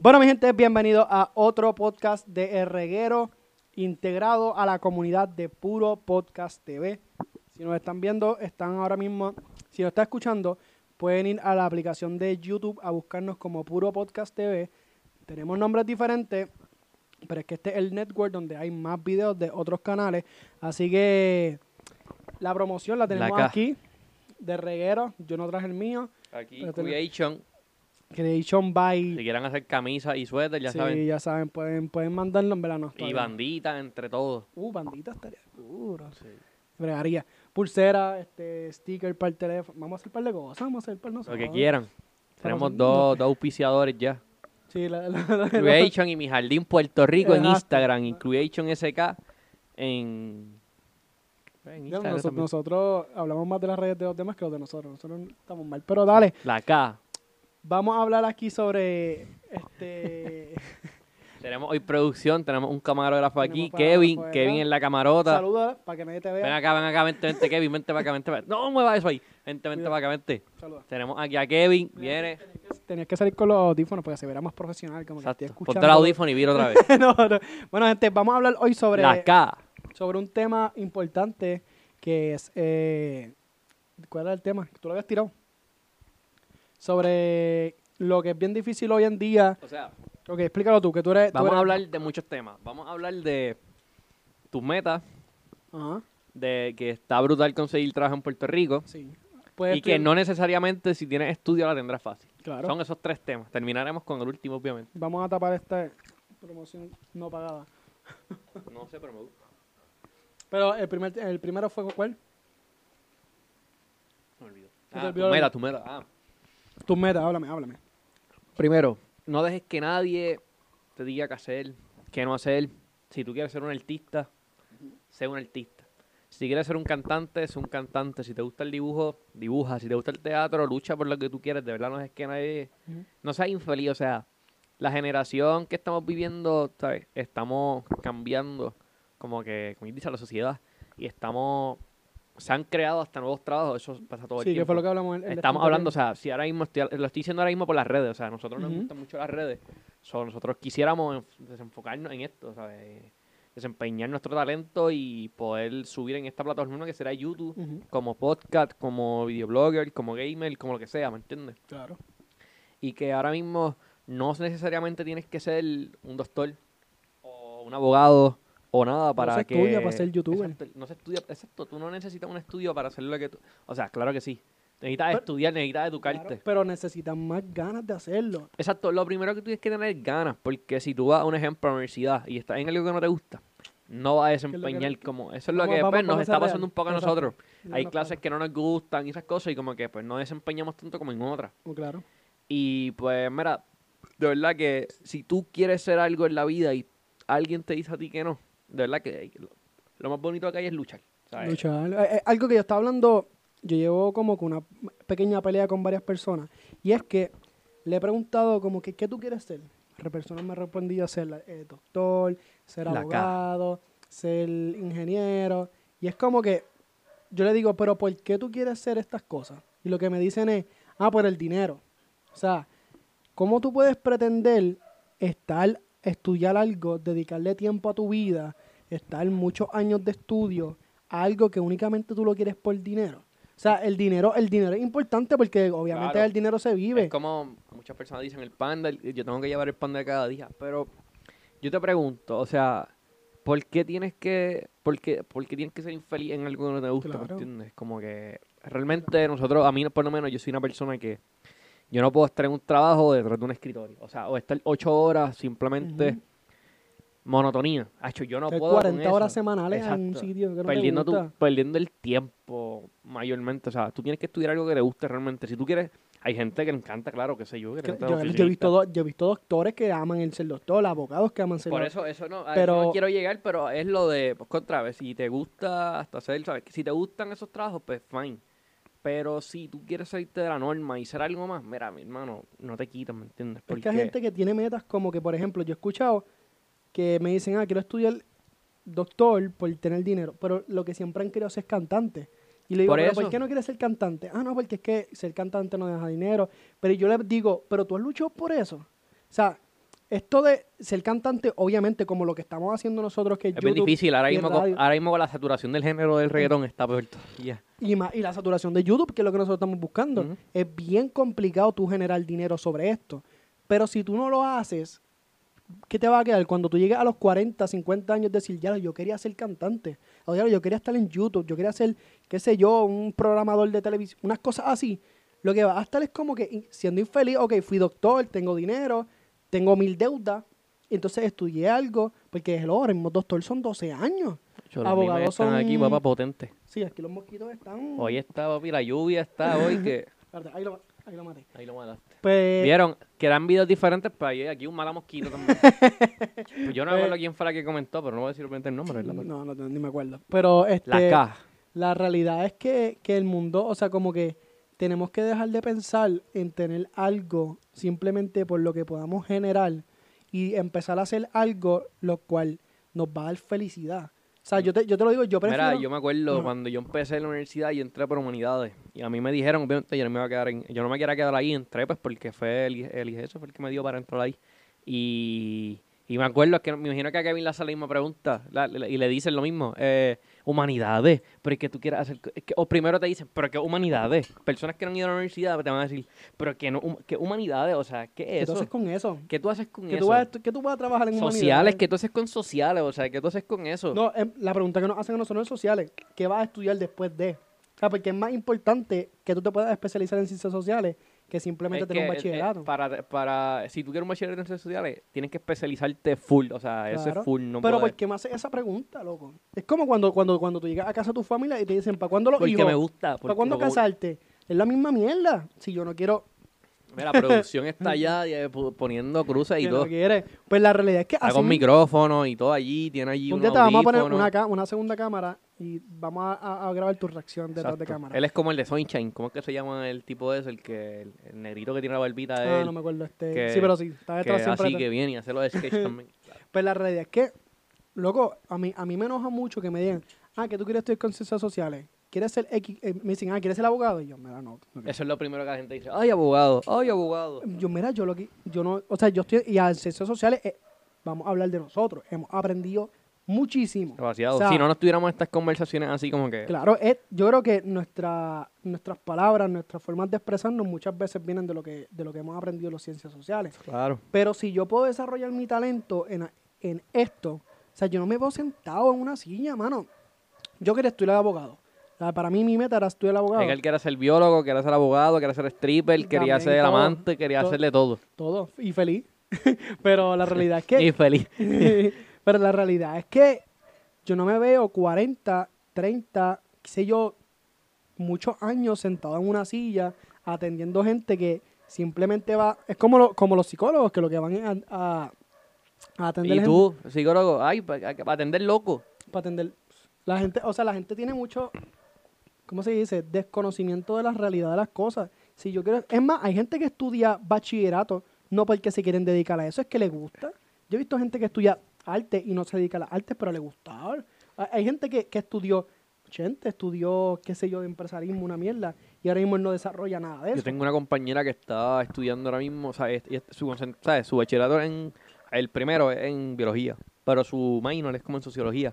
Bueno, mi gente, bienvenidos a otro podcast de El Reguero, integrado a la comunidad de Puro Podcast TV. Si nos están viendo, están ahora mismo, si nos están escuchando, pueden ir a la aplicación de YouTube a buscarnos como Puro Podcast TV. Tenemos nombres diferentes, pero es que este es el network donde hay más videos de otros canales. Así que la promoción la tenemos aquí, de Reguero. Yo no traje el mío. Aquí, Creation. Creation by... Si quieren hacer camisas y suéter, ya sí, saben. ya saben, pueden, pueden mandarlo en verano. Y banditas entre todos. Uh, bandita estaría duro. Sí. Bregaría. Pulsera, este, sticker para el teléfono. Vamos a hacer un par de cosas. Vamos a hacer para Lo nosotros. que quieran. Tenemos nosotros- dos, dos auspiciadores ya. Sí, la, la- la- Creation y Mi Jardín Puerto Rico en. Instagram. Y Creation SK en... Instagram noso- también. nosotros hablamos más de las redes de los demás que los de nosotros. Nosotros estamos mal. Pero dale, La K. vamos a hablar aquí sobre este. Tenemos hoy producción, tenemos un camarógrafo aquí, Kevin, Kevin en la camarota. Saluda para que nadie te Ven vea. acá, ven acá, vente, vente, Kevin, vente para acá, vente para acá. No mueva eso ahí. Vente, vente Cuidado. para acá, vente. Saluda. Tenemos aquí a Kevin, viene. Tenías que salir con los audífonos para que se viera más profesional. Como que Exacto. estoy Ponte escuchando. el audífono y vira otra vez. no, no. Bueno, gente, vamos a hablar hoy sobre. La K. sobre un tema importante que es... eh, ¿Cuál era el tema? Tú lo habías tirado. Sobre lo que es bien difícil hoy en día. O sea, Ok, explícalo tú, que tú eres... tú vamos a hablar de muchos temas. Vamos a hablar de tus metas, Ajá, de que está brutal conseguir trabajo en Puerto Rico sí. Puedes y que no necesariamente si tienes estudio la tendrás fácil. Claro. Son esos tres temas. Terminaremos con el último, obviamente. Vamos a tapar esta promoción no pagada. No sé, pero me gusta. Pero el, primer, el primero fue ¿cuál? Me olvidó. Ah, tu meta, tu meta. Ah. Tus metas, háblame, háblame. Primero, no dejes que nadie te diga qué hacer, qué no hacer. Si tú quieres ser un artista, sé un artista. Si quieres ser un cantante, sé un cantante. Si te gusta el dibujo, dibuja. Si te gusta el teatro, lucha por lo que tú quieres. De verdad, no dejes que nadie... No seas infeliz, o sea, la generación que estamos viviendo, ¿sabes? Estamos cambiando, como que, como dice la sociedad, y estamos... Se han creado hasta nuevos trabajos, eso pasa todo el Sí, tiempo. que fue lo que hablamos. en- en Estamos hablando, o sea, si ahora mismo estoy, lo estoy diciendo ahora mismo por las redes, o sea, a nosotros nos Ujú. gustan mucho las redes, so, nosotros quisiéramos enf- desenfocarnos en esto, ¿sabes? Desempeñar nuestro talento y poder subir en esta plataforma que será YouTube, como podcast, como videoblogger, como gamer, como lo que sea, ¿me entiendes? Claro. Y que ahora mismo no necesariamente tienes que ser un doctor o un abogado o nada para se que... estudia para ser youtuber. Exacto, no se estudia, exacto, tú no necesitas un estudio para hacer lo que tú... O sea, claro que sí. Necesitas Pero- estudiar, necesitas educarte. Claro, pero necesitan más ganas de hacerlo. Exacto, lo primero que tú tienes que tener es ganas, porque si tú vas a un ejemplo a la universidad y estás en algo que no te gusta, no vas a que- desempeñar como... Eso es lo Vamos- que vamos- pues, nos está pasando real. un poco a nosotros. No Hay clases que no nos gustan y esas cosas y como que pues no desempeñamos tanto como en otras. Oh, Claro. Y pues mira, de verdad que si tú quieres ser algo en la vida y alguien te dice a ti que no, de verdad que lo, más bonito que hay es luchar. ¿sabes? Luchar. Eh, eh, algo que yo estaba hablando, yo llevo como que una pequeña pelea con varias personas. Y es que le he preguntado como que, ¿qué tú quieres ser? Las personas me han respondido ser eh, doctor, ser La abogado, ser ingeniero. Y es como que yo le digo, pero ¿por qué tú quieres ser estas cosas? Y lo que me dicen es, ah, por el dinero. O sea, ¿cómo tú puedes pretender estar, estudiar algo, dedicarle tiempo a tu vida, estar muchos años de estudio a algo que únicamente tú lo quieres por dinero? O sea, el dinero, el dinero es importante porque obviamente Claro. el dinero se vive. Es como muchas personas dicen el panda, el- yo tengo que llevar el panda cada día, pero yo te pregunto, o sea, ¿por qué tienes que, por qué, por qué tienes que ser infeliz en algo que no te gusta? ¿me Claro. entiendes? Como que realmente nosotros, a mí por lo menos, yo soy una persona que yo no puedo estar en un trabajo detrás de un escritorio, o sea, o estar ocho horas simplemente Ujú. monotonía. Hacho, yo no Hacer puedo con 40 horas eso. semanales en un sitio que no perdiendo, te tu- gusta. perdiendo el tiempo mayormente. O sea, tú tienes que estudiar algo que te guste realmente. Si tú quieres, hay gente que le encanta, claro, qué sé yo, que yo, yo he visto do- yo he visto doctores que aman el ser doctor, abogados que aman ser Por doctor. eso, eso no, a Pero- eso no quiero llegar, pero es lo de, pues contra si te gusta hasta hacer, ¿sabes? Si te gustan esos trabajos, pues fine. Pero si tú quieres salirte de la norma y ser algo más, mira, mi hermano, no te quitas, ¿me entiendes? Es que hay gente que tiene metas como que, por ejemplo, yo he escuchado que me dicen, ah, quiero estudiar doctor por tener dinero, pero lo que siempre han querido hacer es cantante. Y le digo, Por ¿pero por qué no quieres ser cantante? Ah, no, porque es que ser cantante no deja dinero. Pero yo le digo, pero tú has luchado por eso. O sea, esto de ser cantante, obviamente, como lo que estamos haciendo nosotros, que es, Es bien YouTube difícil. Ahora mismo, radio. ahora mismo con la saturación del género del reggaetón está peor todavía. y, y la saturación de YouTube, que es lo que nosotros estamos buscando. Es bien complicado tú generar dinero sobre esto. Pero si tú no lo haces, ¿qué te va a quedar? Cuando tú llegues a los 40, 50 años, decir, ya, yo quería ser cantante. O ya, yo quería estar en YouTube, yo quería ser, qué sé yo, un programador de televisión, unas cosas así. Lo que va a estar es como que siendo infeliz, ok, fui doctor, tengo dinero, tengo mil deudas, entonces estudié algo, porque el ahora mismo doctor son 12 años. Yo, los Abogados están aquí, son- papá, potente. Sí, aquí los mosquitos están... Hoy está, papi, la lluvia está hoy que... Ahí lo, ahí lo maté. Ahí lo mataste. Pues, Vieron que eran videos diferentes, pero hay aquí un mala mosquito también. Pues yo no me acuerdo quién fue la que comentó, pero no voy a decir el nombre, ¿verdad? No, no, no, ni me acuerdo. Pero este, La la realidad es que, que el mundo, o sea, como que tenemos que dejar de pensar en tener algo simplemente por lo que podamos generar y empezar a hacer algo lo cual nos va a dar felicidad. O sea, yo te, yo te lo digo, yo prefiero... Mira, yo me acuerdo cuando yo empecé en la universidad y entré por humanidades. Y a mí me dijeron, obviamente, yo no me iba a quedar en, yo no me quería quedar ahí, entré pues porque fue el, el IGESO fue el que me dio para entrar ahí. Y, y me acuerdo que me imagino que a Kevin le hace la misma pregunta la- la- y le dicen lo mismo, eh, humanidades, pero es que tú quieras hacer, es que- o primero te dicen, pero que humanidades, personas que no han ido a la universidad te van a decir, pero que no, hum- que humanidades, o sea, ¿qué ¿Qué es tú eso? haces con eso? ¿Qué tú haces con ¿Qué eso? tú, vas, qué tú vas a trabajar en Sociales, humanidades? ¿qué tú haces con sociales? O sea, ¿qué tú haces con eso? No, em, la pregunta que nos hacen a nosotros en sociales, ¿qué vas a estudiar después de? O sea, porque es más importante que tú te puedas especializar en ciencias sociales que simplemente Es tener un que, eh, bachillerato. para, para, si tú quieres un bachillerato en ciencias sociales, tienes que especializarte full. O sea, ese Claro. es full. No Pero ¿por qué me haces esa pregunta, loco? Es como cuando, cuando, cuando tú llegas a casa de tu familia y te dicen, ¿para cuándo los porque hijos? me gusta. ¿Para cuándo casarte? Es la misma mierda. Si yo no quiero, Mira, la producción está allá eh, poniendo cruces y todo. quiere. Pues la realidad es que Está así con micrófono y todo allí. Tiene allí un un vamos a poner una, una segunda cámara y vamos a, grabar tu reacción detrás de cámara. Él es como el de Sunshine. ¿Cómo es que se llama el tipo ese? El que el, el negrito que tiene la barbita de Ah, él. no me acuerdo. Este, que- sí, pero sí. Está que así que viene y hace lo de sketch también. Pues la realidad es que, loco, a mí, a mí me enoja mucho que me digan, ah, que tú quieres estudiar con ciencias sociales. ¿Quieres ser X? eh, me dicen, ah, ¿quieres ser abogado? Y yo, mira, no. no quiero". Eso es lo primero que la gente dice. Ay, abogado. Ay, abogado. Yo, mira, yo lo que, yo no, o sea, yo estoy, y a ciencias sociales, eh, vamos a hablar de nosotros. Hemos aprendido muchísimo. Demasiado. O sea, si no nos tuviéramos estas conversaciones así como que... Claro, es, yo creo que nuestra, nuestras palabras, nuestras formas de expresarnos muchas veces vienen de lo que, de lo que hemos aprendido en las ciencias sociales. Claro. Pero si yo puedo desarrollar mi talento en, en esto, o sea, yo no me veo sentado en una silla, mano. Yo quería estudiar abogado. O sea, para mí mi meta era estudiar abogado. Es que él quería ser biólogo, quería ser abogado, quería ser stripper, quería También ser todo. amante, quería Todo. hacerle todo. Todo. Y feliz. Pero la realidad es Y que... feliz. pero la realidad es que yo no me veo 40, 30, qué sé yo, muchos años sentado en una silla atendiendo gente que simplemente va... Es como, lo- como los psicólogos que lo que van a, a, a atender Y gente- tú, psicólogo, ay, para atender loco. para atender. La gente, o sea, la gente tiene mucho, ¿cómo se dice? Desconocimiento de la realidad de las cosas. Si yo quiero, es más, hay gente que estudia bachillerato no porque se quieren dedicar a eso, es que le gusta. Yo he visto gente que estudia arte y no se dedica a las artes, pero le gusta. Hay- Hay gente que, que estudió, gente, estudió, qué sé yo, empresarismo, una mierda, y ahora mismo él no desarrolla nada de eso. Yo tengo una compañera que está estudiando ahora mismo, o sea, es- es- su, ¿sabes? su bachillerato en, el primero es en biología, pero su minor es como en sociología,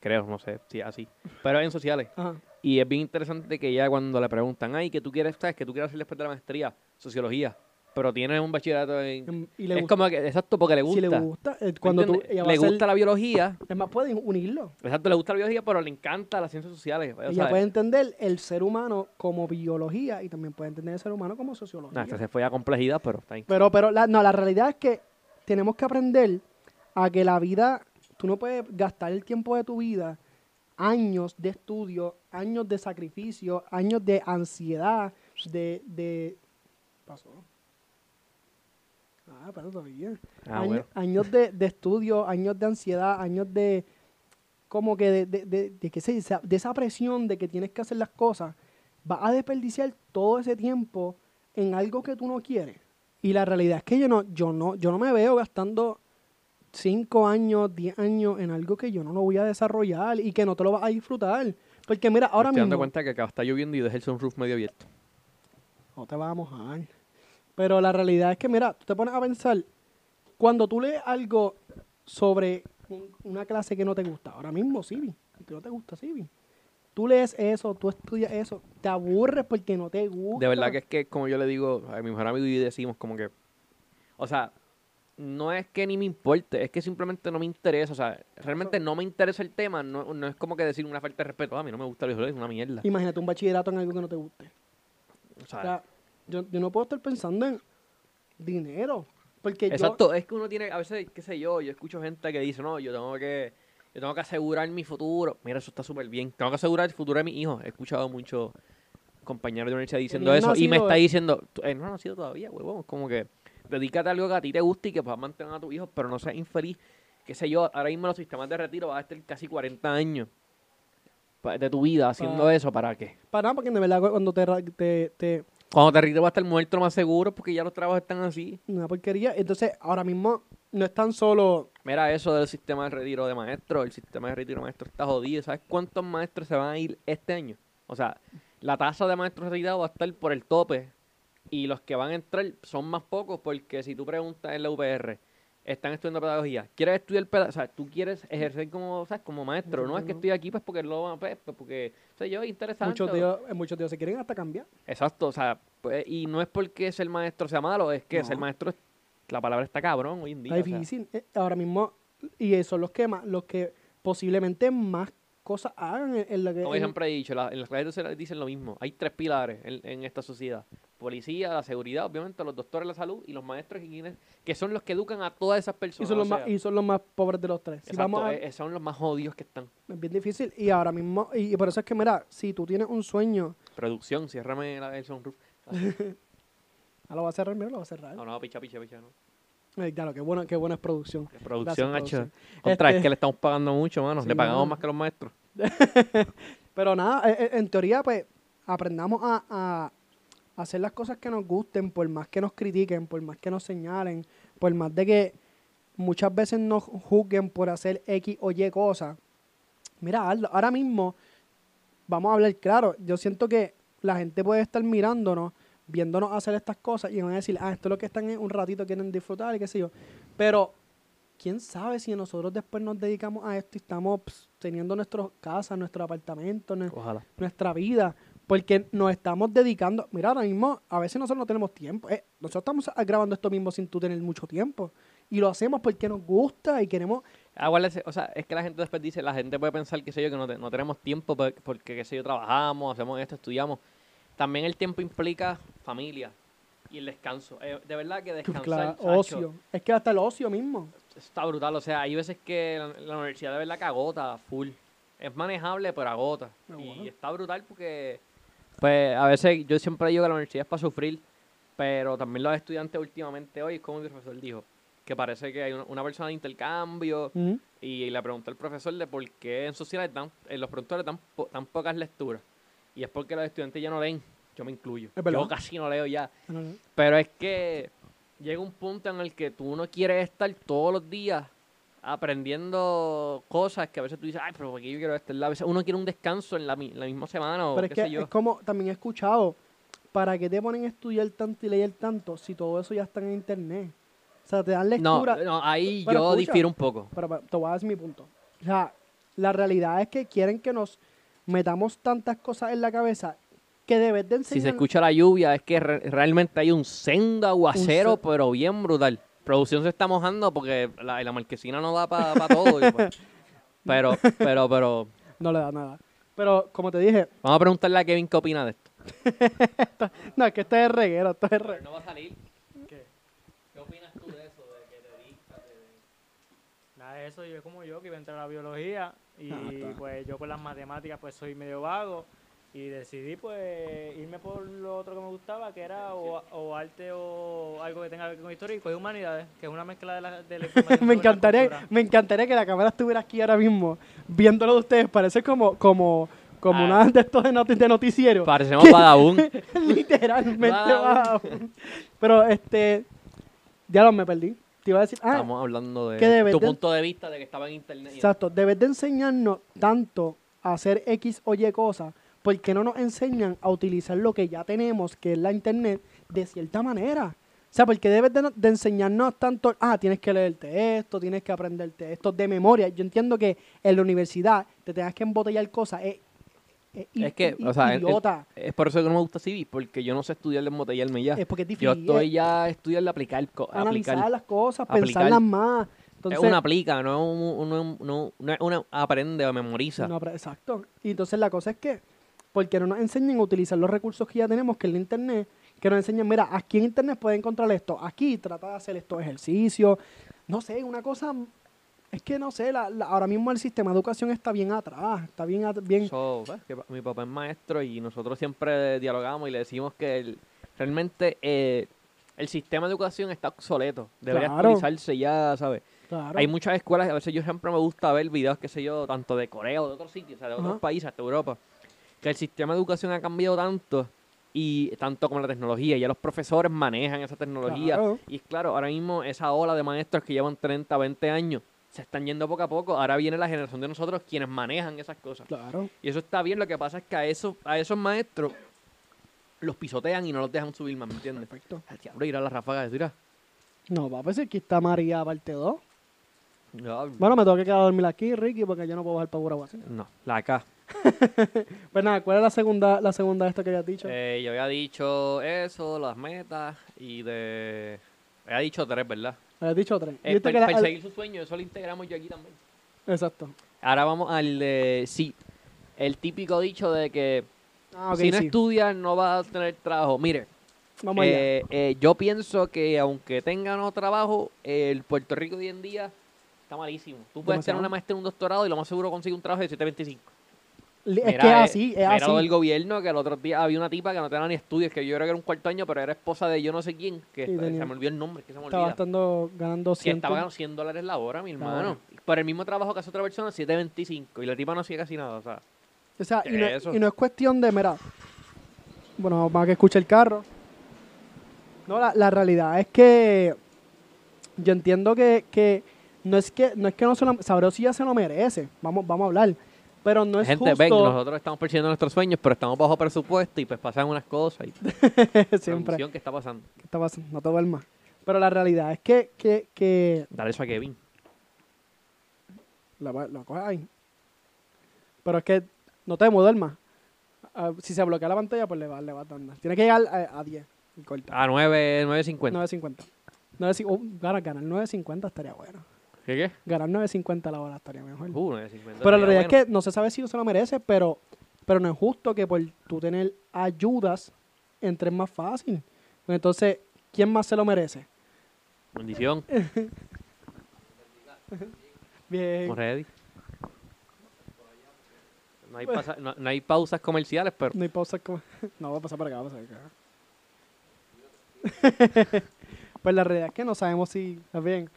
creo, no sé si es así, pero es en sociales. Ajá. Y es bien interesante que ya cuando le preguntan, ay, ¿qué tú quieres, sabes? ¿Qué tú quieres hacer después de la maestría? Sociología. Pero tiene un bachillerato en... Em, Y le es gusta. como que, exacto, porque le gusta. Si le gusta, eh, ¿Me cuando tú, entiendes? ella va le a ser- gusta la biología, es más, pueden unirlo. exacto, le gusta la biología, pero le encanta las ciencias sociales. o Ella sea, puede entender el ser humano como biología y también puede entender el ser humano como sociología. esta se fue a complejidad, pero está. Pero, pero la, no, la realidad es que tenemos que aprender a que la vida, tú no puedes gastar el tiempo de tu vida, años de estudio, años de sacrificio, años de ansiedad, de... de pasó. Ah, pero todavía. Ah, Año- bueno. Años de, de estudio, años de ansiedad, años de como que de, de, de, de que se de esa presión de que tienes que hacer las cosas, vas a desperdiciar todo ese tiempo en algo que tú no quieres. Y la realidad es que yo no, yo no, yo no me veo gastando 5 años, 10 años en algo que yo no lo voy a desarrollar y que no te lo vas a disfrutar. Porque mira, ahora Me estoy dando mismo cuenta que acá está lloviendo y dejé el sunroof medio abierto. no te vas a mojar. Pero la realidad es que, mira, tú te pones a pensar, Cuando tú lees algo sobre un- una clase que no te gusta, ahora mismo Civi, que no te gusta Civi, tú lees eso, tú estudias eso, te aburres porque no te gusta. De verdad que es que, como yo le digo a mi mejor amigo y decimos como que, o sea, no es que ni me importe, es que simplemente no me interesa, o sea, realmente no me interesa el tema, no, no es como que decir una falta de respeto, "Ah, a mí no me gusta el videojuego, es una mierda. Imagínate un bachillerato en algo que no te guste. O sea, yo, yo no puedo estar pensando en dinero. Porque yo, exacto, es que uno tiene, a veces, qué sé yo, yo escucho gente que dice, no, yo tengo que, yo tengo que asegurar mi futuro. Mira, eso está súper bien. Tengo que asegurar el futuro de mi hijo. He escuchado muchos compañeros de universidad diciendo eso y me está eh. diciendo, "Tú, eh, no has nacido todavía, huevón. Como que dedícate a algo que a ti te guste y que puedas mantener a tu hijo, pero no seas infeliz. Qué sé yo, ahora mismo los sistemas de retiro vas a estar casi 40 años de tu vida haciendo eso, ¿para qué? Para nada, porque de verdad cuando te, ra- te, te Cuando te retiro vas a estar muerto lo más seguro porque ya los trabajos están así. una porquería. Entonces, ahora mismo no es tan solo Mira eso del sistema de retiro de maestros. El sistema de retiro de maestros está jodido. ¿Sabes cuántos maestros se van a ir este año? O sea, la tasa de maestros retirados va a estar por el tope. Y los que van a entrar son más pocos porque si tú preguntas en la UPR, están estudiando pedagogía. ¿Quieres estudiar pedagogía? O sea, tú quieres ejercer como, ¿sabes? como maestro. No es que estoy aquí pues porque lo pues, pues, porque, sé yo, interesante. muchos o- de ellos, eh, muchos de ellos se quieren hasta cambiar. Exacto, o sea, pues, y no es porque ser maestro sea malo, es que No. ser maestro, es- la palabra está cabrón hoy en día. Está o sea. difícil. Eh, ahora mismo, y eso son los que más, los que posiblemente más cosas hagan en, en la que Como en- siempre he dicho, la- en las clases se dicen lo mismo. Hay tres pilares en, en esta sociedad. Policía, la seguridad, obviamente, los doctores de la salud y los maestros y quienes, que son los que educan a todas esas y personas. son, los o más, sea, y son los más pobres de los tres. Si exacto, vamos a- eh, son los más jodidos que están. es bien difícil. Y ahora mismo, y, y por eso es que, mira, si tú tienes un sueño, Producción, ciérrame la, el sunroof. ah, lo va a cerrar, mira, lo va a cerrar. No, no, picha, picha, picha, no. Claro, qué buena, qué buena es producción. Producción, Gracias. Contra, Este- es que le estamos pagando mucho, mano. Sí, le pagamos mano. más que los maestros. Pero nada, eh, eh, en teoría, pues, aprendamos a, a hacer las cosas que nos gusten, por más que nos critiquen, por más que nos señalen, por más de que muchas veces nos juzguen por hacer X o Y cosas. Mira, hazlo. ahora mismo, vamos a hablar claro, yo siento que la gente puede estar mirándonos, viéndonos hacer estas cosas y van a decir, ah, esto es lo que están en un ratito, quieren disfrutar y qué sé yo. Pero, ¿quién sabe si nosotros después nos dedicamos a esto y estamos ps, teniendo nuestras casas, nuestros apartamentos, nue- Ojalá. nuestra vida? Porque nos estamos dedicando. Mira, ahora mismo, a veces nosotros no tenemos tiempo. Eh, nosotros estamos ah, grabando esto mismo sin tú tener mucho tiempo. Y lo hacemos porque nos gusta y queremos. Aguárdese, o sea, es que la gente después dice, la gente puede pensar, qué sé yo, que no, te- no tenemos tiempo por- porque, qué sé yo, trabajamos, hacemos esto, estudiamos. También el tiempo implica familia y el descanso. Eh, de verdad que descansar, Claro, ocio. Es que hasta el ocio mismo. está brutal. O sea, hay veces que la, la universidad de verdad que agota full. Es manejable, pero agota. Ah, bueno. Y está brutal porque, pues, a veces yo siempre digo que la universidad es para sufrir, pero también los estudiantes últimamente hoy, como mi profesor dijo, que parece que hay una, persona de intercambio y le pregunté al profesor de por qué en sociedades dan, en los productores dan, po- tan pocas lecturas. Y es porque los estudiantes ya no leen. Yo me incluyo. Es. Yo casi no leo ya. No, no. Pero es que llega un punto en el que tú no quieres estar todos los días aprendiendo cosas que a veces tú dices, ay, pero ¿por qué yo quiero esto? A veces uno quiere un descanso en la, mi- la misma semana o Pero es qué que sé yo. es como también he escuchado, ¿para qué te ponen a estudiar tanto y leer tanto si todo eso ya está en internet? O sea, te dan No, lectura. no, ahí Pero yo escucha. difiero un poco. Pero, pero te voy a decir mi punto. O sea, la realidad es que quieren que nos metamos tantas cosas en la cabeza que debes de enseñar. Si se escucha la lluvia, es que re- realmente hay un sendo aguacero, se- pero bien brutal. Producción se está mojando porque la, la marquesina no da para todo. y pues- pero, pero, pero, No le da nada. Pero como te dije, vamos a preguntarle a Kevin qué opina de esto. no, es que esto es reguero, esto es re- no va a salir. ¿Qué? ¿Qué opinas tú de eso? De que te dictas, Nada de eso, yo como yo que iba a entrar a la biología y Ah, pues yo con las matemáticas pues soy medio vago y decidí pues irme por lo otro que me gustaba que era o, o arte o algo que tenga que ver con historia y cogí humanidades que es una mezcla de la, de la me la encantaría, me encantaría que la cámara estuviera aquí ahora mismo, viéndolo de ustedes. Parece como, como, como Ah. una de estos de, noti- de noticiero. Parecemos vagabún. Literalmente bajo. Pero este, ya lo me perdí. Te iba a decir, ah, Estamos hablando de que debes tu de- punto de vista de que estaba en internet. exacto, debes de enseñarnos tanto a hacer X o Y cosas, porque no nos enseñan a utilizar lo que ya tenemos, que es la internet, de cierta manera. O sea, porque debes de, de enseñarnos tanto, ah, tienes que leerte esto, tienes que aprenderte esto de memoria. Yo entiendo que en la universidad te tengas que embotellar cosas. Es, es i- Es que, o sea. Es por eso que no me gusta Civi, porque yo no sé estudiar de embotellarme ya. es porque es Yo difícil. estoy es ya estudiando aplicar, analizar aplicar. las cosas, aplicar. pensarlas más. Entonces, es una aplica, no es un, no, no- una aprende o memoriza. No, exacto. Y entonces la cosa es que, porque no nos enseñan a utilizar los recursos que ya tenemos, que es el Internet, que nos enseñan, mira, aquí en Internet puedes encontrar esto, aquí trata de hacer estos ejercicios, no sé, una cosa, es que no sé, la, la- ahora mismo el sistema de educación está bien atrás, está bien, at- bien So, pues, que mi papá es maestro y nosotros siempre dialogamos y le decimos que el- realmente eh, el sistema de educación está obsoleto. Debería Claro. actualizarse ya, ¿sabes? claro. Hay muchas escuelas, a veces yo siempre me gusta ver videos, qué sé yo, tanto de Corea o de otros sitios, o sea, de otros Ajá. países, hasta Europa, que el sistema de educación ha cambiado tanto y tanto como la tecnología, ya los profesores manejan esa tecnología. Claro. Y claro, ahora mismo esa ola de maestros que llevan 30, 20 años, se están yendo poco a poco. Ahora viene la generación de nosotros quienes manejan esas cosas. Claro. Y eso está bien, lo que pasa es que a esos, a esos maestros los pisotean y no los dejan subir más, ¿me entiendes? Perfecto. Al diablo, ir a la ráfaga de tira. No, va a decir que está María parte 2. No, Bueno, me tengo que quedar a dormir aquí, Ricky, porque yo no puedo bajar para Buragua. no, la K. Pues nada, ¿cuál es la segunda, la segunda de esto que habías dicho? Eh, yo había dicho eso, las metas y de... Había dicho tres, ¿verdad? habías dicho tres. Eh, Viste per- que la- al- perseguir sus sueños, eso lo integramos yo aquí también. Exacto. Ahora vamos al de... Sí, el típico dicho de que Ah, si no sí. estudias no vas a tener trabajo. Mire, Vamos allá. eh, eh, yo pienso que aunque tengan no trabajo, el Puerto Rico hoy en día está malísimo. Tú puedes tener Demasiado. una maestría un doctorado y lo más seguro consigue un trabajo de 725. Es Mira, que es eh, así, es así. del gobierno, que el otro día había una tipa que no tenía ni estudios, que yo creo que era un cuarto año, pero era esposa de yo no sé quién, que Sí, está- tenía- se me olvidó el nombre, que se me Estaba estando ganando Que 100. estaba ganando 100 dólares la hora, mi hermano. Por el mismo trabajo que hace otra persona, 725. Y la tipa no hacía casi nada, o sea. O sea, y no, ¿Qué es eso? y no es cuestión de, mira, bueno, para que escuche el carro. No, la, la realidad es que yo entiendo que, que no es que no es que no se lo, Sabroso ya se lo merece. Vamos, vamos a hablar. Pero no es Gente, justo ven, nosotros estamos persiguiendo nuestros sueños, pero estamos bajo presupuesto y pues pasan unas cosas. Y siempre. producción, ¿qué está pasando? ¿Qué está pasando? No te duermas. Pero la realidad es que, que, que Dale eso a Kevin. la, la coges ahí. Pero es que no te duermas. Ah, si se bloquea la pantalla, pues le va, le va dando. Tiene que llegar a, a 10 y corta. A 9, 9.50. 9.50. 9.50. Oh, ganar, ganar 9.50 estaría bueno. ¿Qué qué? Ganar 9.50 la hora estaría mejor. Uh, 9.50. pero la realidad bueno. es que no se sabe si se lo merece, pero, pero no es justo que por tú tener ayudas entres más fácil. Entonces, ¿quién más se lo merece? Bendición. Bien. Ready. No hay, pasa- no, no hay pausas comerciales, pero No hay pausa como... No, va a pasar para acá, va a pasar acá. pues la realidad es que no sabemos si... ¿Está bien?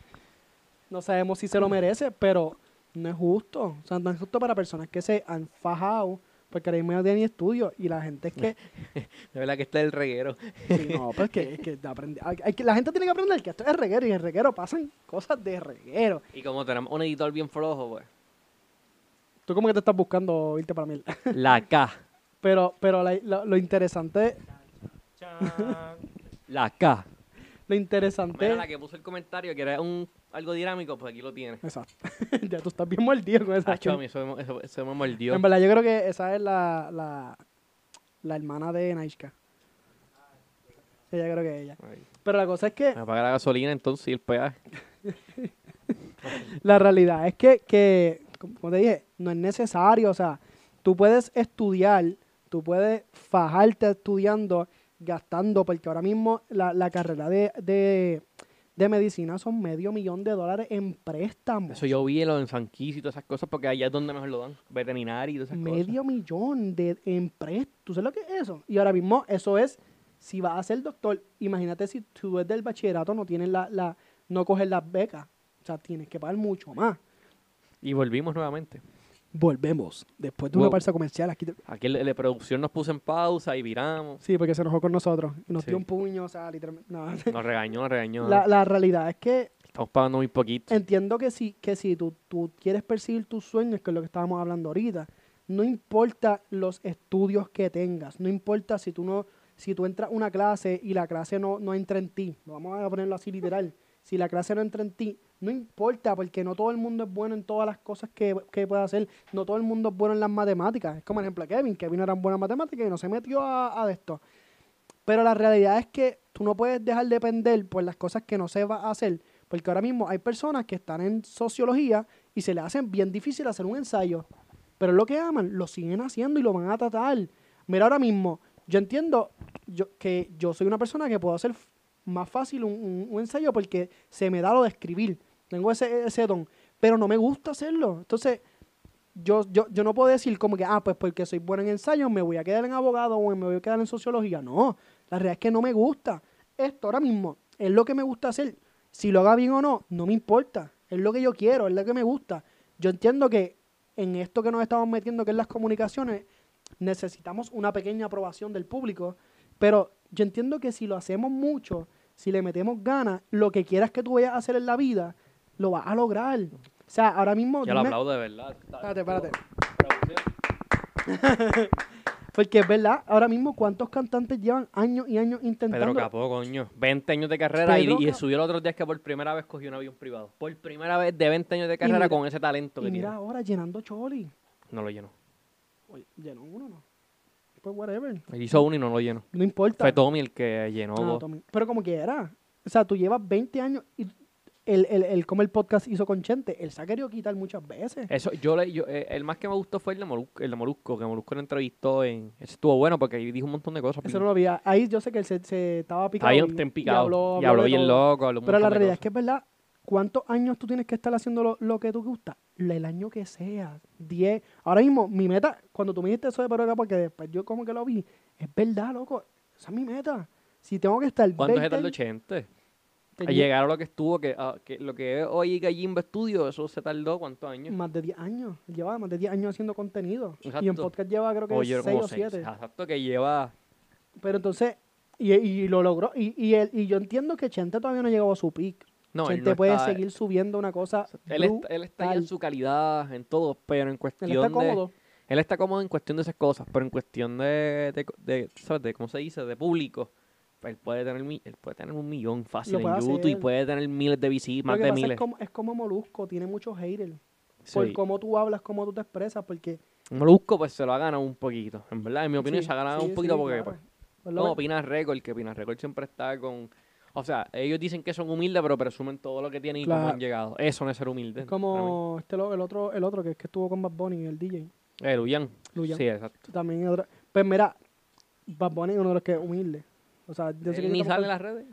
No sabemos si se lo merece, pero no es justo. O sea, no es justo para personas que se han fajado porque ahora mismo no tienen ni estudio y la gente es que... de verdad que este es el reguero. sí, no, pues que, es que aprende- hay- hay que- la gente tiene que aprender que esto es reguero y en el reguero pasan cosas de reguero. Y como tenemos un editor bien flojo, pues. Tú como que te estás buscando irte para mí. La K. Pero, pero la- lo, lo interesante... La K. Lo interesante... Mira la que puso el comentario, que era un, algo dinámico, pues aquí lo tienes. Exacto. ya tú estás bien mordido con esa. Acho, a mí eso, me- eso, eso me mordió. En verdad, yo creo que esa es la, la, la hermana de Naishka. Ella creo que es ella. Ay, Pero la cosa es que, Me paga la gasolina entonces y el peaje. la realidad es que, que, como te dije, no es necesario. O sea, tú puedes estudiar, tú puedes fajarte estudiando, gastando, porque ahora mismo la, la carrera de, de, de medicina son medio millón de dólares en préstamos. Eso yo vi en lo en San Quis y todas esas cosas, porque allá es donde mejor lo dan. Veterinario y todas esas medio millón de en préstamos. ¿Tú sabes lo que es eso? Y ahora mismo eso es, si vas a ser doctor, imagínate si tú desde el bachillerato no tienes la, la no coges las becas. O sea, tienes que pagar mucho más. cosas. Y volvimos nuevamente. Volvemos. Después de una Wow. pausa comercial. Aquí te- Aquí el, el de producción nos puso en pausa y viramos. Sí, porque se enojó con nosotros. Y nos Sí. dio un puño, o sea, literalmente. no. Nos regañó, nos regañó. la, la realidad es que Estamos pagando muy poquito. entiendo que si, que si tú, tú quieres perseguir tus sueños, que es lo que estábamos hablando ahorita, no importa los estudios que tengas, no importa si tú no, si tú entras a una clase y la clase no, no entra en ti, vamos a ponerlo así literal, si la clase no entra en ti, no importa, porque no todo el mundo es bueno en todas las cosas que, que puede hacer, no todo el mundo es bueno en las matemáticas. Es como el ejemplo de Kevin, Kevin era en buena matemáticas y no se metió a, esto. Pero la realidad es que tú no puedes dejar de depender por las cosas que no se va a hacer, porque ahora mismo hay personas que están en sociología y se le hacen bien difícil hacer un ensayo, pero lo que aman, lo siguen haciendo y lo van a tratar. Mira, ahora mismo, yo entiendo yo, que yo soy una persona que puedo hacer más fácil un, un- un ensayo porque se me da lo de escribir, tengo ese, ese don, pero no me gusta hacerlo. Entonces, yo, yo, yo no puedo decir como que, ah, pues porque soy bueno en ensayo, me voy a quedar en abogado o me voy a quedar en sociología. No, la realidad es que no me gusta. Esto ahora mismo es lo que me gusta hacer. Si lo haga bien o no, no me importa. Es lo que yo quiero, es lo que me gusta. Yo entiendo que en esto que nos estamos metiendo, que es las comunicaciones, necesitamos una pequeña aprobación del público, pero yo entiendo que si lo hacemos mucho, si le metemos ganas, lo que quieras que tú vayas a hacer en la vida, lo vas a lograr. O sea, ahora mismo... Yo lo aplaudo de verdad. Espérate, espérate. Porque es verdad, ahora mismo cuántos cantantes llevan años y años intentando. Pedro Capó, coño. 20 años de carrera y, Pedro y Ca- subió los otros días que por primera vez cogió un avión privado. Por primera vez de 20 años de carrera mira- con ese talento y que mira tiene. ahora llenando Choli. No lo llenó. Oye, llenó uno, ¿no? Pues whatever. Hizo uno y no lo llenó. No importa. Fue Tommy el que llenó. Tommy. Pero como quiera. O sea, tú llevas 20 años y el, el, el, como el podcast hizo con Chente, él se ha querido quitar muchas veces. Eso, yo le, yo, eh, el más que me gustó fue el de Molusco, el de Molusco, que Molusco lo entrevistó en. Ese estuvo bueno porque ahí dijo un montón de cosas. Eso no lo vi. Ahí yo sé que él se, se estaba picado. Ahí y- está en picado. Y habló, de bien todo. loco. habló un Pero la montón de realidad es cosas. que es verdad. ¿Cuántos años tú tienes que estar haciendo lo, lo que tú gusta? La- El año que sea. 10. Ahora mismo, mi meta, cuando tú me dijiste eso de Capó, porque después yo como que lo vi, es verdad, loco. Esa es mi meta. Si tengo que estar ¿Cuánto se 20 tardó años- 80? Tenía llegar a lo que estuvo, que, que lo que es hoy Gallimba Studio, eso se tardó ¿cuántos años? Más de 10 años. Llevaba más de 10 años haciendo contenido. Y en podcast lleva creo que Oye, 6 como o seis. 7. Exacto, que lleva. Pero entonces, y, y lo logró. Y, y, él, y yo entiendo que Chente todavía no ha llegado a su. No, él Chente no puede está- seguir subiendo una cosa. Él, está, él está ya en su calidad, en todo, pero en cuestión Él está de. cómodo. Él está cómodo en cuestión de esas cosas, pero en cuestión de, de, de, ¿sabes? De, ¿cómo se dice? De público. Él puede tener él puede tener un millón fácil en YouTube y puede tener miles de visitas, más de miles. es como, es como Molusco, tiene muchos haters. Por Sí. cómo tú hablas, cómo tú te expresas, porque... Molusco pues se lo ha ganado un poquito. En verdad, en mi opinión Sí, se ha ganado sí, un poquito porque claro. pues, Pues ve- Pina Record, que Pina Record siempre está con... O sea, ellos dicen que son humildes, pero presumen todo lo que tienen y cómo han llegado. Eso no es ser humilde. es como este, el otro el otro que, que estuvo con Bad Bunny, el DJ. El Luyan. Luyan. Sí, exacto. También otro- Pues mira, Bad Bunny es uno de los que es humilde. O sea, yo sé que Él ni sale en las redes.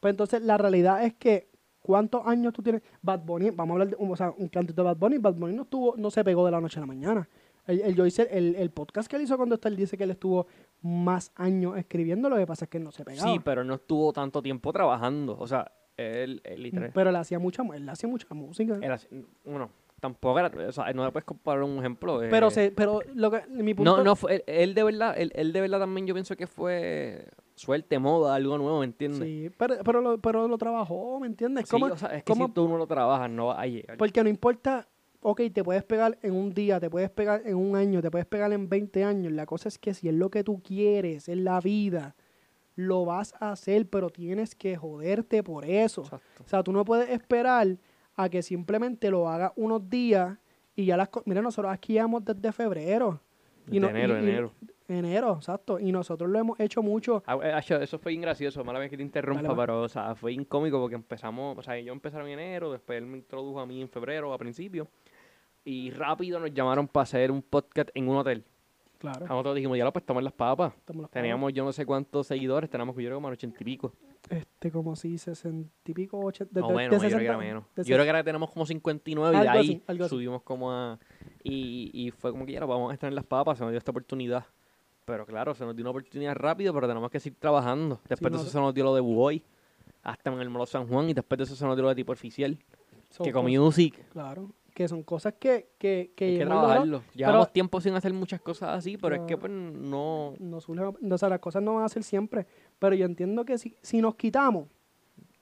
Pues entonces la realidad es que ¿cuántos años tú tienes? Bad Bunny, vamos a hablar de un, o sea, un cantante de Bad Bunny, Bad Bunny no estuvo, no se pegó de la noche a la mañana. El, el- yo hice el, el podcast que él hizo cuando está, él dice que él estuvo más años escribiendo, lo que pasa es que él no se pegaba. Sí, pero no estuvo tanto tiempo trabajando. O sea, él, él literal... pero él hacía mucha, mu- él hacía mucha música. él bueno, tampoco era... O sea, no le puedes comparar un ejemplo. pero eh, se, pero lo que mi punto No, no fue... Él, él de verdad, él, él de verdad también yo pienso que fue suerte, moda, algo nuevo, ¿me entiendes? Sí, pero, pero, lo, pero lo trabajó, ¿me entiendes? Sí, ¿Cómo- o sea, es que cómo- si tú no lo trabajas, no vas a llegar. Porque no importa, ok, te puedes pegar en un día, te puedes pegar en un año, te puedes pegar en 20 años. La cosa es que si es lo que tú quieres, es la vida, lo vas a hacer, pero tienes que joderte por eso. Exacto. O sea, tú no puedes esperar a que simplemente lo hagas unos días y ya las cosas... Mira, nosotros aquí llevamos desde febrero. Enero, enero. Enero, exacto. Y nosotros lo hemos hecho mucho. Ah, eh, eso fue ingracioso, mala vez que te interrumpa, pero o sea, fue incómico porque empezamos, o sea, yo empezaron en enero, después él me introdujo a mí en febrero, a principio, y rápido nos llamaron para hacer un podcast en un hotel. Claro. Nosotros dijimos, ya lo pues tomar las papas. Teníamos yo no sé cuántos seguidores, teníamos yo creo como ochenta y pico. Este, como si 60 y pico, 80... No, de- de yo creo que 60, era menos. de Yo creo que ahora tenemos como 59 y de Algo ahí así, algo así. subimos como a... Y, y fue como que ya lo vamos a estar en las papas, se nos dio esta oportunidad. Pero claro, se nos dio una oportunidad rápido, pero tenemos que seguir trabajando. Después de no, eso se nos dio lo de Buoy, hasta en el Molo San Juan, y después de eso se nos dio lo de tipo oficial. que con cosas- Music Claro, que son cosas que, que, que, hay que trabajarlo. Llevamos tiempo sin hacer muchas cosas así, pero es que pues no... no surgen- o sea, las cosas no van a ser siempre, pero yo entiendo que si, si nos quitamos,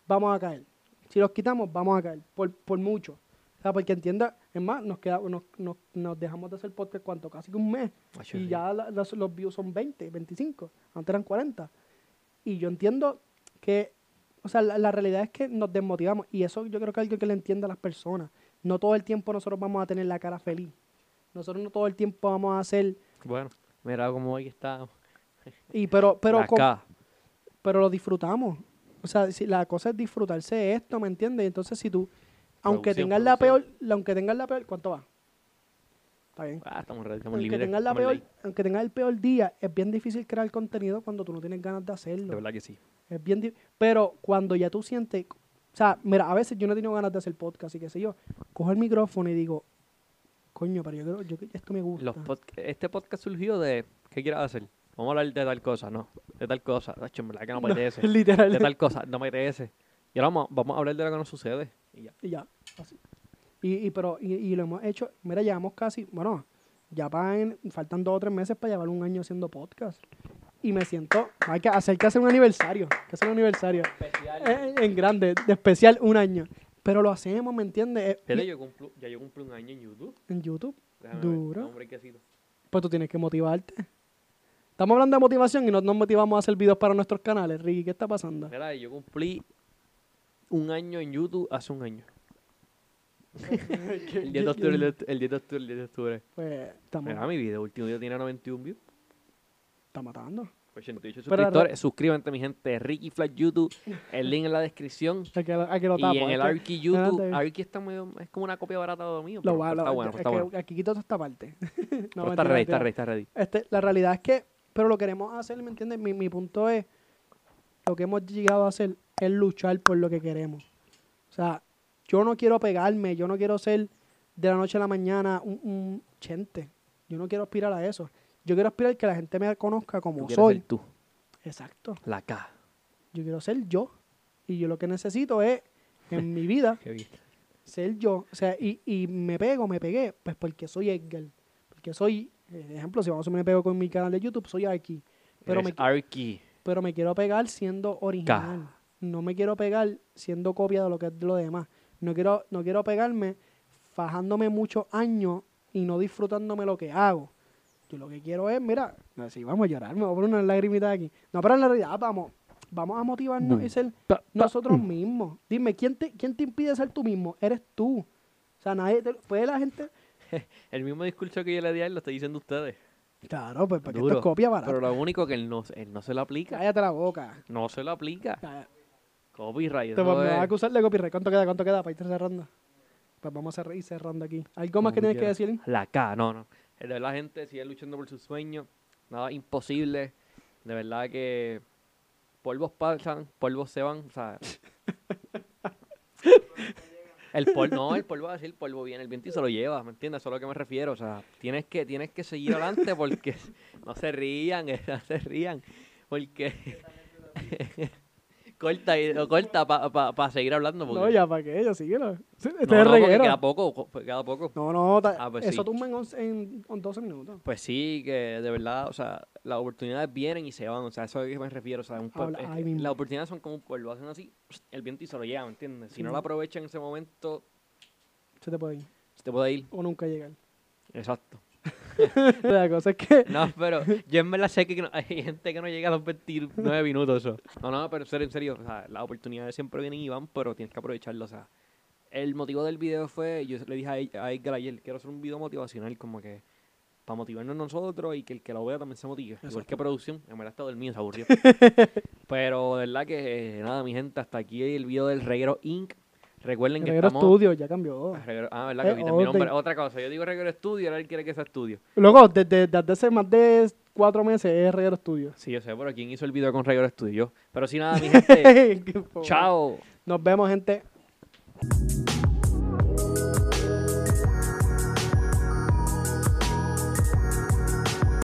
vamos a caer. Si los quitamos, vamos a caer, por, por mucho. O sea, porque entienda, es más, nos, queda, nos, nos, nos dejamos de hacer podcast, ¿cuánto? Casi que un mes. Macho, Y sí. ya la- las- los views son 20, 25, antes eran 40. y yo entiendo que, o sea, la, la realidad es que nos desmotivamos y eso yo creo que es algo que le entiende a las personas. No todo el tiempo nosotros vamos a tener la cara feliz. Nosotros no todo el tiempo vamos a hacer, Bueno, mira cómo hoy está. y pero, pero, con- pero lo disfrutamos. O sea, si la cosa es disfrutarse esto, ¿me entiendes? Entonces, si tú, aunque tengas la peor, producción. aunque tengas la peor, ¿cuánto va? Está bien. Ah, estamos estamos Aunque límites, tengas, la estamos peor, aunque tengas el peor día, es bien difícil crear contenido cuando tú no tienes ganas de hacerlo. De verdad que sí. Es bien di- Pero cuando ya tú sientes. O sea, mira, a veces yo no he tenido ganas de hacer podcast y qué sé yo. Cojo el micrófono y digo, coño, pero yo creo yo, esto me gusta. Los pod- este podcast surgió de, ¿qué quieres hacer? Vamos a hablar de tal cosa, no. De tal cosa. Tacho, en verdad que no apetece. Literal. De tal cosa, no apetece. Y ahora vamos, vamos a hablar de lo que nos sucede. Y ya. Y ya, así. Y, y, pero, y, y lo hemos hecho, mira, llevamos casi, bueno, ya van, faltan dos o tres meses para llevar un año haciendo podcast. Y me siento, hay que hacer que hacer un aniversario, que hacer un aniversario. Eh, en grande, de especial, un año. Pero lo hacemos, ¿me entiendes? Eh, y- yo cumplo, ya yo cumplo un año en YouTube. en YouTube. Déjame Duro. Pues tú tienes que motivarte. Estamos hablando de motivación y no nos motivamos a hacer videos para nuestros canales. Ricky, ¿qué está pasando? Mira, yo cumplí un año en YouTube hace un año. El 10 de octubre, el 10 de- el 10 de octubre, el 10 de octubre. Pues estamos, Mira, mi video último día tiene 91 views. está matando. 88 Pero la suscriptores. Suscríbanse, mi gente. Ricky Flash YouTube. El link en la descripción. Hay que lo Y tapo, en hay el que- Arki YouTube. Arki está medio, es como una copia barata de lo mío. Lo va- lo- está bueno, es está que bueno. Aquí quito toda esta parte. No, está ready, está ready, está ready. Este, la realidad es que, pero lo queremos hacer, ¿me entiendes? Mi, mi punto es, lo que hemos llegado a hacer es luchar por lo que queremos. O sea, yo no quiero pegarme, yo no quiero ser de la noche a la mañana un, un chente. Yo no quiero aspirar a eso. Yo quiero aspirar que la gente me conozca Tú como quieres soy. ser tú. Exacto. La K. Yo quiero ser yo. Y yo lo que necesito es, en mi vida, ser yo. O sea, y, y me pego, me pegué, pues porque soy Edgar. Porque soy, eh, ejemplo, si vamos a me pego con mi canal de YouTube, soy aquí. Pero me, Arki. pero me quiero pegar siendo original. No me quiero pegar siendo copia de lo que es de lo demás. No quiero, no quiero pegarme fajándome muchos años y no disfrutándome lo que hago. Yo lo que quiero es, mira, así vamos a llorar, me voy a poner una lagrimita aquí. No, pero en la realidad, vamos, vamos a motivarnos y ser Pa- pa- nosotros mismos. Dime, ¿quién te, ¿quién te impide ser tú mismo? Eres tú. O sea, nadie te, puede la gente. El mismo discurso que yo le di a él lo estoy diciendo ustedes. Claro, pues porque esto es copia barata. Pero lo único que él no, él no se lo aplica. Cállate la boca. No se lo aplica. Cállate. Copyright. Te vas a acusar de copyright. ¿Cuánto queda? ¿Cuánto queda para ir cerrando? Pues vamos a ir cerrando aquí. ¿Algo más que tienes que decir? La K, no, no. De verdad, la gente sigue luchando por sus sueños. Nada imposible. De verdad que polvos pasan, polvos se van. O sea. El polvo, no, el polvo va a decir polvo viene, el viento y se lo lleva, ¿me entiendes? Eso es a lo que me refiero. O sea, tienes que, tienes que seguir adelante porque no se rían, no se rían. Porque corta y corta para seguir hablando. Porque, No, ya, ¿para qué? Ya síguelo. Sí, Este No, es no, reguero. queda poco, co- queda poco. No, no, Ah, pues eso sí. tumba en, 11 en, en 12 minutos. Pues sí, que de verdad, o sea, las oportunidades vienen y se van, o sea, eso es a lo que me refiero, o sea, un pueblo- Habla es las oportunidades son como un pueblo, hacen así, el viento y se lo lleva, ¿me entiendes? Si no lo aprovechan en ese momento, Se te puede ir. se te puede ir. O nunca llegar. Exacto. La cosa es que. No, pero yo en verdad sé que no- hay gente que no llega a los 29 minutos, eso. No, no, pero en serio, en serio, o sea, las oportunidades siempre vienen y van, pero tienes que aprovecharlo, o sea. El motivo del video fue, yo le dije a, Ed- a Edgar ayer, quiero hacer un video motivacional, como que para motivarnos nosotros y que el que lo vea también se motive. Igual Exacto. que producción, en verdad está dormido, se aburrió. pero de verdad que, eh, nada, mi gente, hasta aquí el video del Reguero Inc. Recuerden que Reguero estamos... Studio ya cambió. Ah, Reguero- ah, verdad, Eh, que orden. nombre. Otra cosa, yo digo Reguero Studio, ahora él quiere que sea estudio. Luego, desde, desde hace más de cuatro meses es Reguero Studio. Sí, yo sé, pero ¿quién hizo el video con Reguero Studio? Pero sí, nada, mi gente. Chao. Nos vemos, gente.